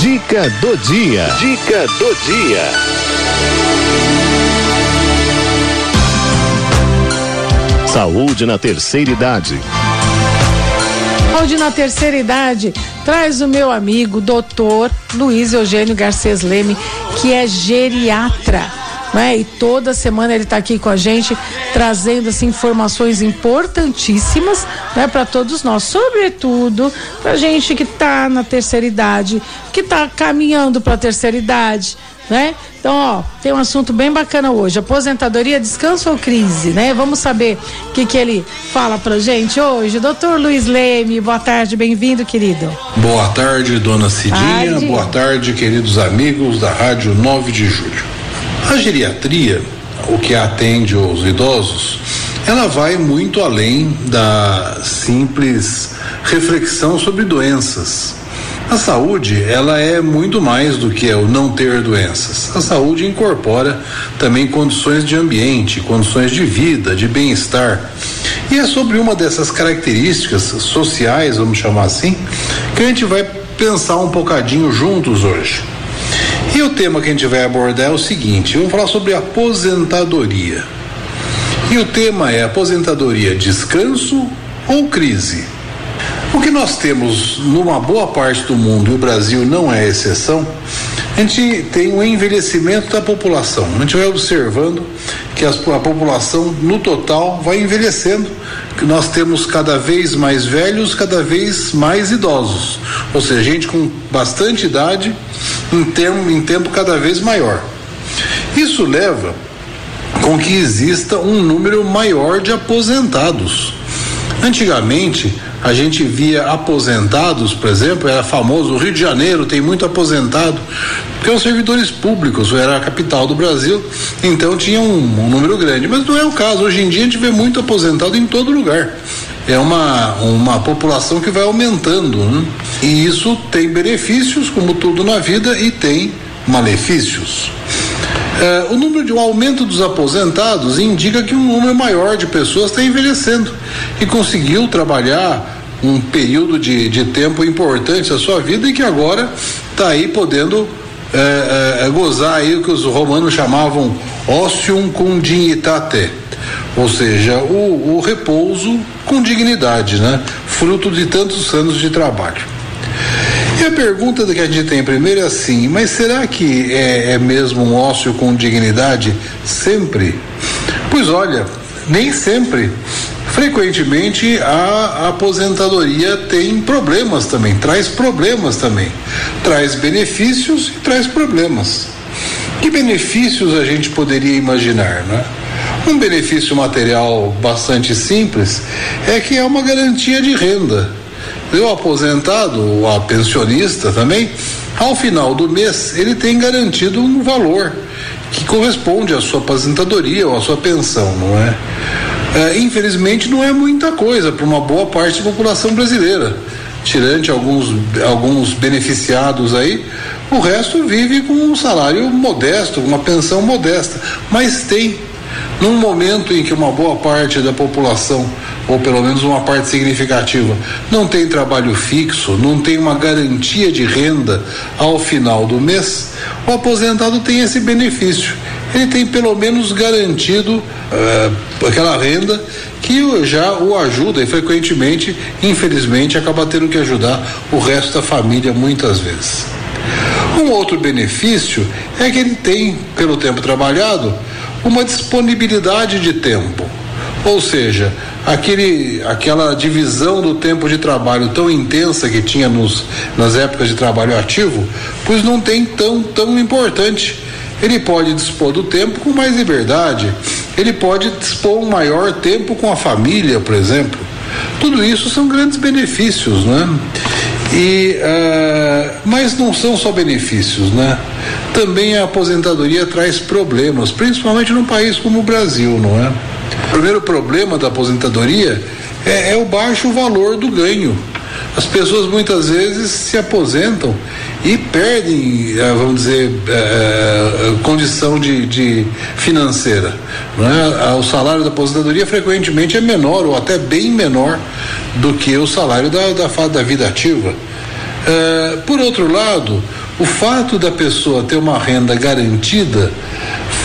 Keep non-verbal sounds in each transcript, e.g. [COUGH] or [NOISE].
Dica do dia. Dica do dia. Saúde na terceira idade. Saúde na terceira idade traz o meu amigo, doutor Luiz Eugênio Garcês Leme, que é geriatra né? E toda semana ele está aqui com a gente trazendo assim, informações importantíssimas né, para todos nós, sobretudo para gente que está na terceira idade, que está caminhando para a terceira idade. Né? Então, ó, tem um assunto bem bacana hoje. Aposentadoria, descanso ou crise, né? Vamos saber o que, que ele fala pra gente hoje. Doutor Luiz Leme, boa tarde, bem-vindo, querido. Boa tarde, dona Cidinha. Boa tarde, queridos amigos da Rádio 9 de Julho. A geriatria, o que atende os idosos, ela vai muito além da simples reflexão sobre doenças. A saúde, ela é muito mais do que o não ter doenças. A saúde incorpora também condições de ambiente, condições de vida, de bem-estar. E é sobre uma dessas características sociais, vamos chamar assim, que a gente vai pensar um bocadinho juntos hoje. E o tema que a gente vai abordar é o seguinte: vamos falar sobre aposentadoria. E o tema é aposentadoria, descanso ou crise? O que nós temos numa boa parte do mundo, e o Brasil não é exceção, a gente tem um envelhecimento da população. A gente vai observando que a, a população, no total, vai envelhecendo, que nós temos cada vez mais velhos, cada vez mais idosos. Ou seja, gente com bastante idade em, termo, em tempo cada vez maior. Isso leva com que exista um número maior de aposentados. Antigamente, a gente via aposentados, por exemplo, era famoso, o Rio de Janeiro tem muito aposentado, porque são servidores públicos, era a capital do Brasil, então tinha um, um, número grande. Mas não é o caso, hoje em dia a gente vê muito aposentado em todo lugar. É uma, uma população que vai aumentando, né? e isso tem benefícios, como tudo na vida, e tem malefícios. É, o número de o aumento dos aposentados indica que um número maior de pessoas está envelhecendo e conseguiu trabalhar um período de, de tempo importante da sua vida e que agora está aí podendo é, é, gozar aí o que os romanos chamavam ossium cum dignitate, ou seja, o, o repouso com dignidade, né? Fruto de tantos anos de trabalho. E a pergunta que a gente tem primeiro é assim: mas será que é, é mesmo um ócio com dignidade sempre? Pois olha, nem sempre. Frequentemente a aposentadoria tem problemas também, traz problemas também. Traz benefícios e traz problemas. Que benefícios a gente poderia imaginar, né? Um benefício material bastante simples é que é uma garantia de renda o aposentado, ou a pensionista também, ao final do mês, ele tem garantido um valor que corresponde à sua aposentadoria ou à sua pensão, não é? é infelizmente, não é muita coisa para uma boa parte da população brasileira. Tirante alguns, alguns beneficiados aí, o resto vive com um salário modesto, uma pensão modesta. Mas tem num momento em que uma boa parte da população, ou pelo menos uma parte significativa, não tem trabalho fixo, não tem uma garantia de renda ao final do mês, o aposentado tem esse benefício. Ele tem pelo menos garantido uh, aquela renda que já o ajuda e frequentemente, infelizmente, acaba tendo que ajudar o resto da família muitas vezes. Um outro benefício é que ele tem, pelo tempo trabalhado, uma disponibilidade de tempo. Ou seja, aquele, aquela divisão do tempo de trabalho tão intensa que tinha nos, nas épocas de trabalho ativo, pois não tem tão, tão importante. Ele pode dispor do tempo com mais liberdade, ele pode dispor um maior tempo com a família, por exemplo. Tudo isso são grandes benefícios, né? E, uh, mas não são só benefícios, né? Também a aposentadoria traz problemas, principalmente num país como o Brasil, não é? O primeiro problema da aposentadoria é, é o baixo valor do ganho. As pessoas muitas vezes se aposentam e perdem, eh, vamos dizer, é, condição de, de financeira. Né? O salário da aposentadoria frequentemente é menor ou até bem menor do que o salário da, da, da vida ativa. Uh, por outro lado, o fato da pessoa ter uma renda garantida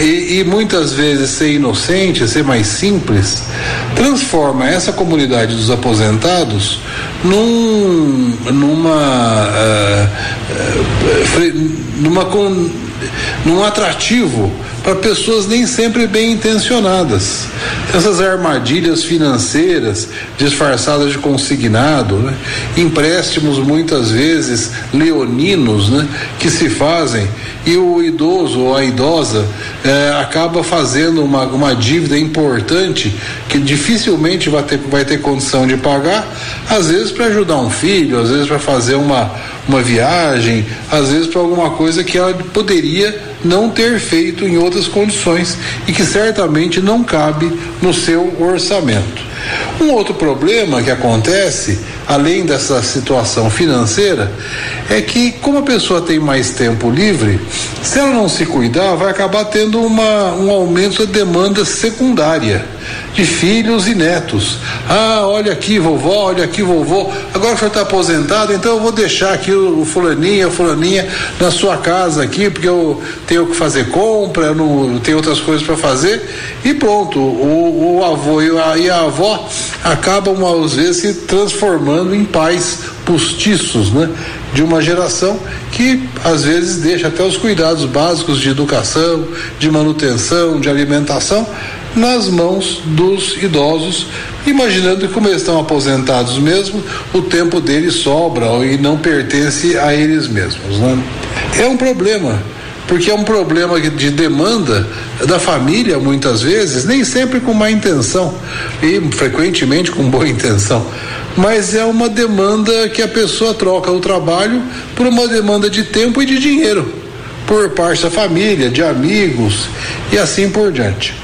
e, e, muitas vezes ser inocente, ser mais simples, transforma essa comunidade dos aposentados num, numa, uh, uh, numa, num atrativo para pessoas nem sempre bem intencionadas. Essas armadilhas financeiras disfarçadas de consignado, né? empréstimos muitas vezes leoninos né? que se fazem e o idoso ou a idosa eh, acaba fazendo uma, uma dívida importante que dificilmente vai ter, vai ter condição de pagar, às vezes para ajudar um filho, às vezes para fazer uma, uma viagem, às vezes para alguma coisa que ela poderia não ter feito em outras condições e que certamente não cabe no seu orçamento. Um outro problema que acontece, além dessa situação financeira, é que, como a pessoa tem mais tempo livre, se ela não se cuidar, vai acabar tendo uma, um aumento da demanda secundária de filhos e netos. Ah, olha aqui, vovó, olha aqui, vovô. Agora o senhor está aposentado, então eu vou deixar aqui o, o fulaninha, a fulaninha na sua casa aqui, porque eu tenho que fazer compra, não tenho outras coisas para fazer. E pronto, o, o avô e a, e a avó acabam, às vezes, se transformando em pais postiços, né? De uma geração que às vezes deixa até os cuidados básicos de educação, de manutenção, de alimentação nas mãos dos idosos, imaginando que como eles estão aposentados mesmo, o tempo deles sobra e não pertence a eles mesmos. Né? É um problema, porque é um problema de demanda da família, muitas vezes, nem sempre com má intenção, e frequentemente com boa [LAUGHS] intenção. Mas é uma demanda que a pessoa troca o trabalho por uma demanda de tempo e de dinheiro, por parte da família, de amigos e assim por diante.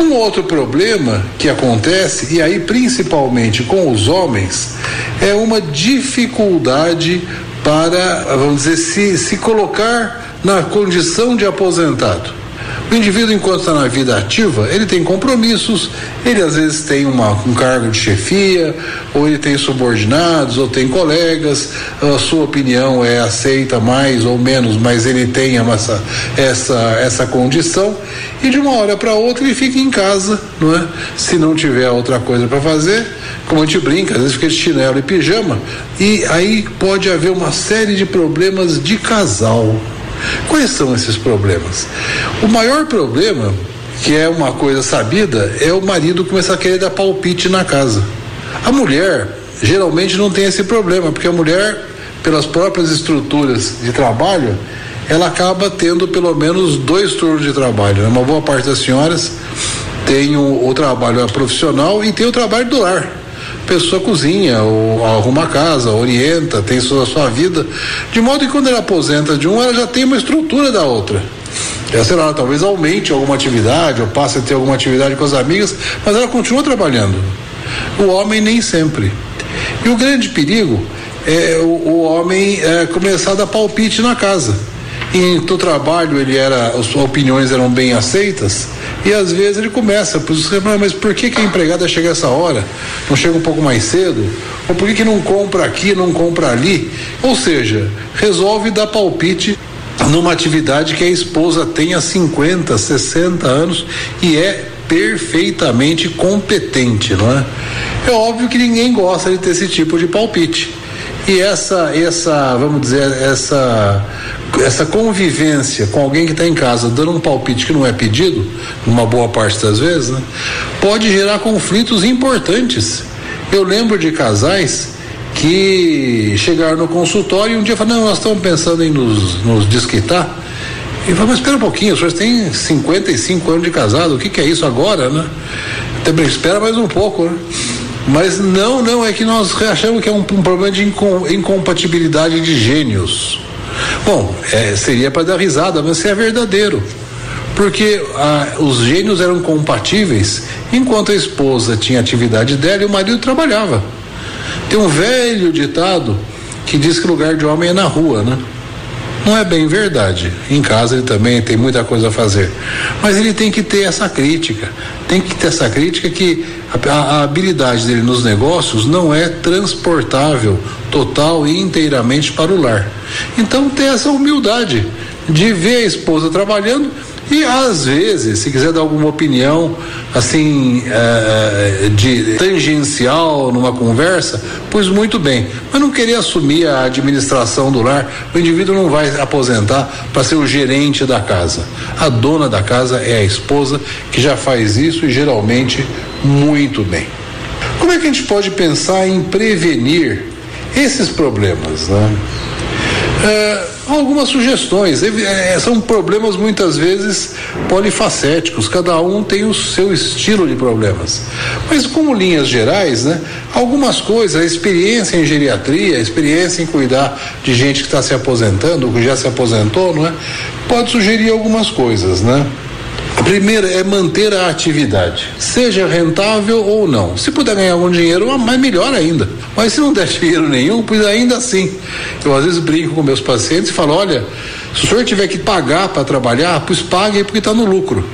Um outro problema que acontece, e aí principalmente com os homens, é uma dificuldade para, vamos dizer, se, se colocar na condição de aposentado. O indivíduo, enquanto está na vida ativa, ele tem compromissos, ele às vezes tem uma, um cargo de chefia, ou ele tem subordinados, ou tem colegas, a sua opinião é aceita mais ou menos, mas ele tem essa, essa, essa condição, e de uma hora para outra ele fica em casa, não é? Se não tiver outra coisa para fazer, como a gente brinca, às vezes fica de chinelo e pijama, e aí pode haver uma série de problemas de casal. Quais são esses problemas? O maior problema, que é uma coisa sabida, é o marido começar a querer dar palpite na casa. A mulher geralmente não tem esse problema, porque a mulher, pelas próprias estruturas de trabalho, ela acaba tendo pelo menos dois turnos de trabalho. Né? Uma boa parte das senhoras tem o, o trabalho profissional e tem o trabalho do lar pessoa cozinha, ou arruma a casa, orienta, tem sua, sua vida, de modo que quando ela aposenta de um, ela já tem uma estrutura da outra. Ela, sei lá, talvez aumente alguma atividade, ou passe a ter alguma atividade com as amigas, mas ela continua trabalhando. O homem nem sempre. E o grande perigo é o, o homem é, começar a dar palpite na casa. E no trabalho ele era, as opiniões eram bem aceitas, e às vezes ele começa, mas por que, que a empregada chega essa hora? Não chega um pouco mais cedo? Ou por que, que não compra aqui, não compra ali? Ou seja, resolve dar palpite numa atividade que a esposa tem há 50, 60 anos e é perfeitamente competente, não é? É óbvio que ninguém gosta de ter esse tipo de palpite. E essa, essa, vamos dizer, essa, essa convivência com alguém que está em casa dando um palpite que não é pedido, numa boa parte das vezes, né, pode gerar conflitos importantes. Eu lembro de casais que chegaram no consultório e um dia falaram, não, nós estamos pensando em nos, nos desquitar. E falou, mas espera um pouquinho, o senhor tem 55 anos de casado, o que, que é isso agora, né? Até espera mais um pouco, né? Mas não, não, é que nós achamos que é um, um problema de incompatibilidade de gênios. Bom, é, seria para dar risada, mas é verdadeiro. Porque ah, os gênios eram compatíveis enquanto a esposa tinha atividade dela e o marido trabalhava. Tem um velho ditado que diz que o lugar de homem é na rua, né? Não é bem verdade. Em casa ele também tem muita coisa a fazer. Mas ele tem que ter essa crítica. Tem que ter essa crítica que a, a habilidade dele nos negócios não é transportável total e inteiramente para o lar. Então ter essa humildade de ver a esposa trabalhando e às vezes, se quiser dar alguma opinião assim é, de tangencial numa conversa, pois muito bem. Mas não querer assumir a administração do lar, o indivíduo não vai aposentar para ser o gerente da casa. A dona da casa é a esposa que já faz isso e geralmente muito bem. Como é que a gente pode pensar em prevenir esses problemas, né? É, algumas sugestões. É, são problemas muitas vezes polifacéticos, cada um tem o seu estilo de problemas. Mas como linhas gerais, né? Algumas coisas, a experiência em geriatria, a experiência em cuidar de gente que está se aposentando, ou que já se aposentou, não é? Pode sugerir algumas coisas, né? A primeira é manter a atividade, seja rentável ou não. Se puder ganhar algum dinheiro, mais melhor ainda. Mas se não der [LAUGHS] dinheiro nenhum, pois ainda assim. Eu às vezes brinco com meus pacientes e falo: olha, se o senhor tiver que pagar para trabalhar, pois pague porque está no lucro.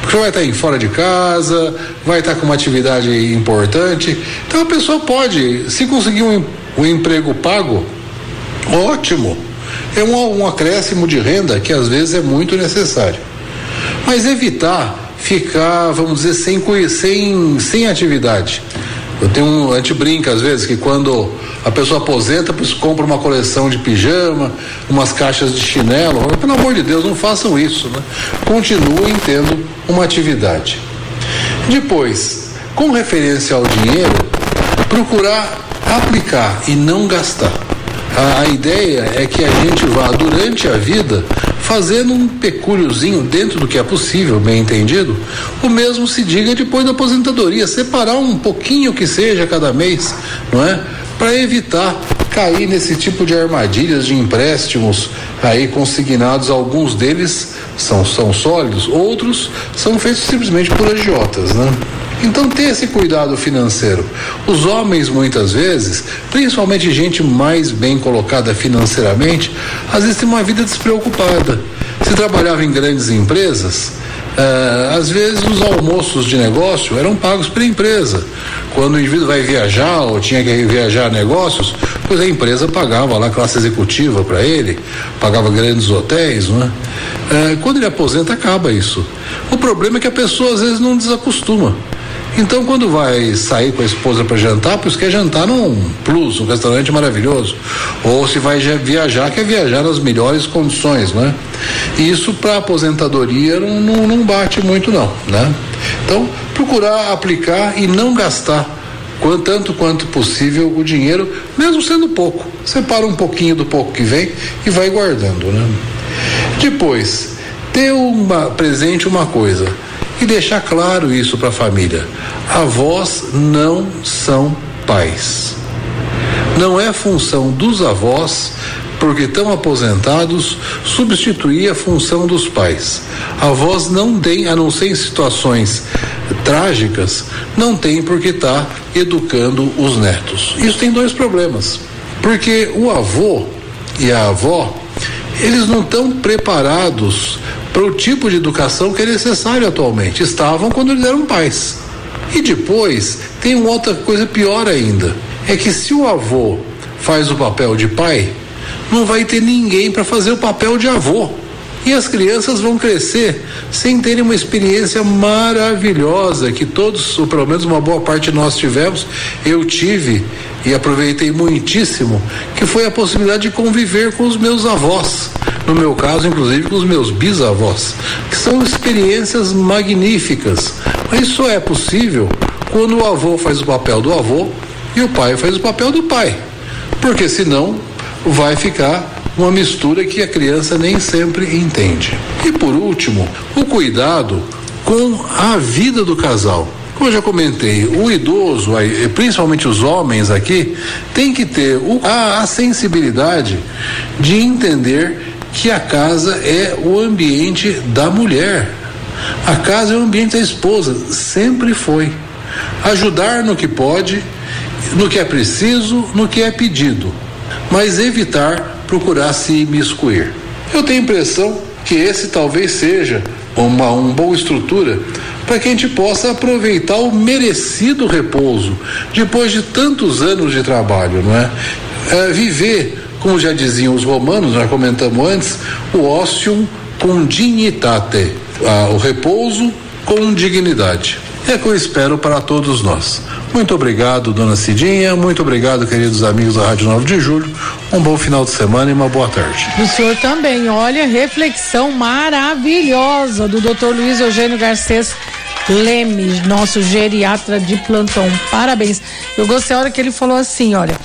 Porque vai estar tá fora de casa, vai estar tá com uma atividade importante. Então a pessoa pode, se conseguir um, um emprego pago, ótimo. É um, um acréscimo de renda que às vezes é muito necessário mas evitar ficar, vamos dizer, sem, sem, sem atividade. Eu tenho um, a gente brinca às vezes que quando a pessoa aposenta, compra uma coleção de pijama, umas caixas de chinelo. Pelo amor de Deus, não façam isso, né? Continuem tendo uma atividade. Depois, com referência ao dinheiro, procurar aplicar e não gastar. A, a ideia é que a gente vá durante a vida fazendo um pecúliozinho dentro do que é possível, bem entendido, o mesmo se diga depois da aposentadoria, separar um pouquinho que seja cada mês, não é? Para evitar cair nesse tipo de armadilhas de empréstimos aí consignados, alguns deles são, são sólidos, outros são feitos simplesmente por agiotas, né? Então ter esse cuidado financeiro. Os homens muitas vezes, principalmente gente mais bem colocada financeiramente, às vezes tem uma vida despreocupada. Se trabalhava em grandes empresas, Uh, às vezes os almoços de negócio eram pagos pela empresa. Quando o indivíduo vai viajar ou tinha que viajar a negócios, pois a empresa pagava lá classe executiva para ele, pagava grandes hotéis? Uh, quando ele aposenta, acaba isso. O problema é que a pessoa às vezes não desacostuma. Então, quando vai sair com a esposa para jantar, pois quer jantar num plus, um restaurante maravilhoso. Ou se vai viajar, quer viajar nas melhores condições, né? E isso para aposentadoria não, não, não bate muito, não, né? Então, procurar aplicar e não gastar tanto quanto possível o dinheiro, mesmo sendo pouco. Separa um pouquinho do pouco que vem e vai guardando, né? Depois, ter uma presente uma coisa e deixar claro isso para a família. Avós não são pais. Não é função dos avós, porque estão aposentados, substituir a função dos pais. Avós não têm, a não ser em situações trágicas, não tem porque estar tá educando os netos. Isso tem dois problemas. Porque o avô e a avó, eles não estão preparados para o tipo de educação que é necessário atualmente. Estavam quando eles eram pais. E depois tem uma outra coisa pior ainda: é que se o avô faz o papel de pai, não vai ter ninguém para fazer o papel de avô. E as crianças vão crescer sem terem uma experiência maravilhosa que todos, ou pelo menos uma boa parte de nós tivemos. Eu tive e aproveitei muitíssimo, que foi a possibilidade de conviver com os meus avós. No meu caso, inclusive, com os meus bisavós, que são experiências magníficas. Mas isso é possível quando o avô faz o papel do avô e o pai faz o papel do pai. Porque senão vai ficar uma mistura que a criança nem sempre entende. E por último, o cuidado com a vida do casal. Como eu já comentei, o idoso, principalmente os homens aqui, tem que ter a, sensibilidade de entender que a casa é o ambiente da mulher. A casa é o ambiente da esposa, sempre foi. Ajudar no que pode, no que é preciso, no que é pedido, mas evitar procurar se imiscuir. Eu tenho a impressão que esse talvez seja uma, uma boa estrutura para que a gente possa aproveitar o merecido repouso depois de tantos anos de trabalho, não é? é viver, como já diziam os romanos, nós comentamos antes, o ócio com dignitate, ah, o repouso com dignidade. É o que eu espero para todos nós. Muito obrigado, dona Cidinha. Muito obrigado, queridos amigos da Rádio 9 de Julho. Um bom final de semana e uma boa tarde. O senhor também. Olha, reflexão maravilhosa do Dr. Luiz Eugênio Garcês Leme, nosso geriatra de plantão. Parabéns. Eu gostei a hora que ele falou assim, olha,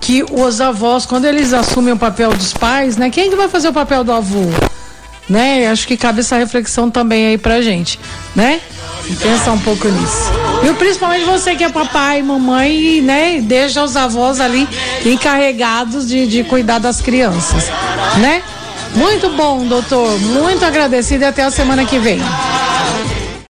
que os avós, quando eles assumem o papel dos pais, né? Quem que vai fazer o papel do avô? Né? Acho que cabe essa reflexão também aí pra gente, né? Pensa um pouco nisso. E principalmente você que é papai, mamãe, né? Deixa os avós ali encarregados de, de cuidar das crianças, né? Muito bom, doutor. Muito agradecido e até a semana que vem.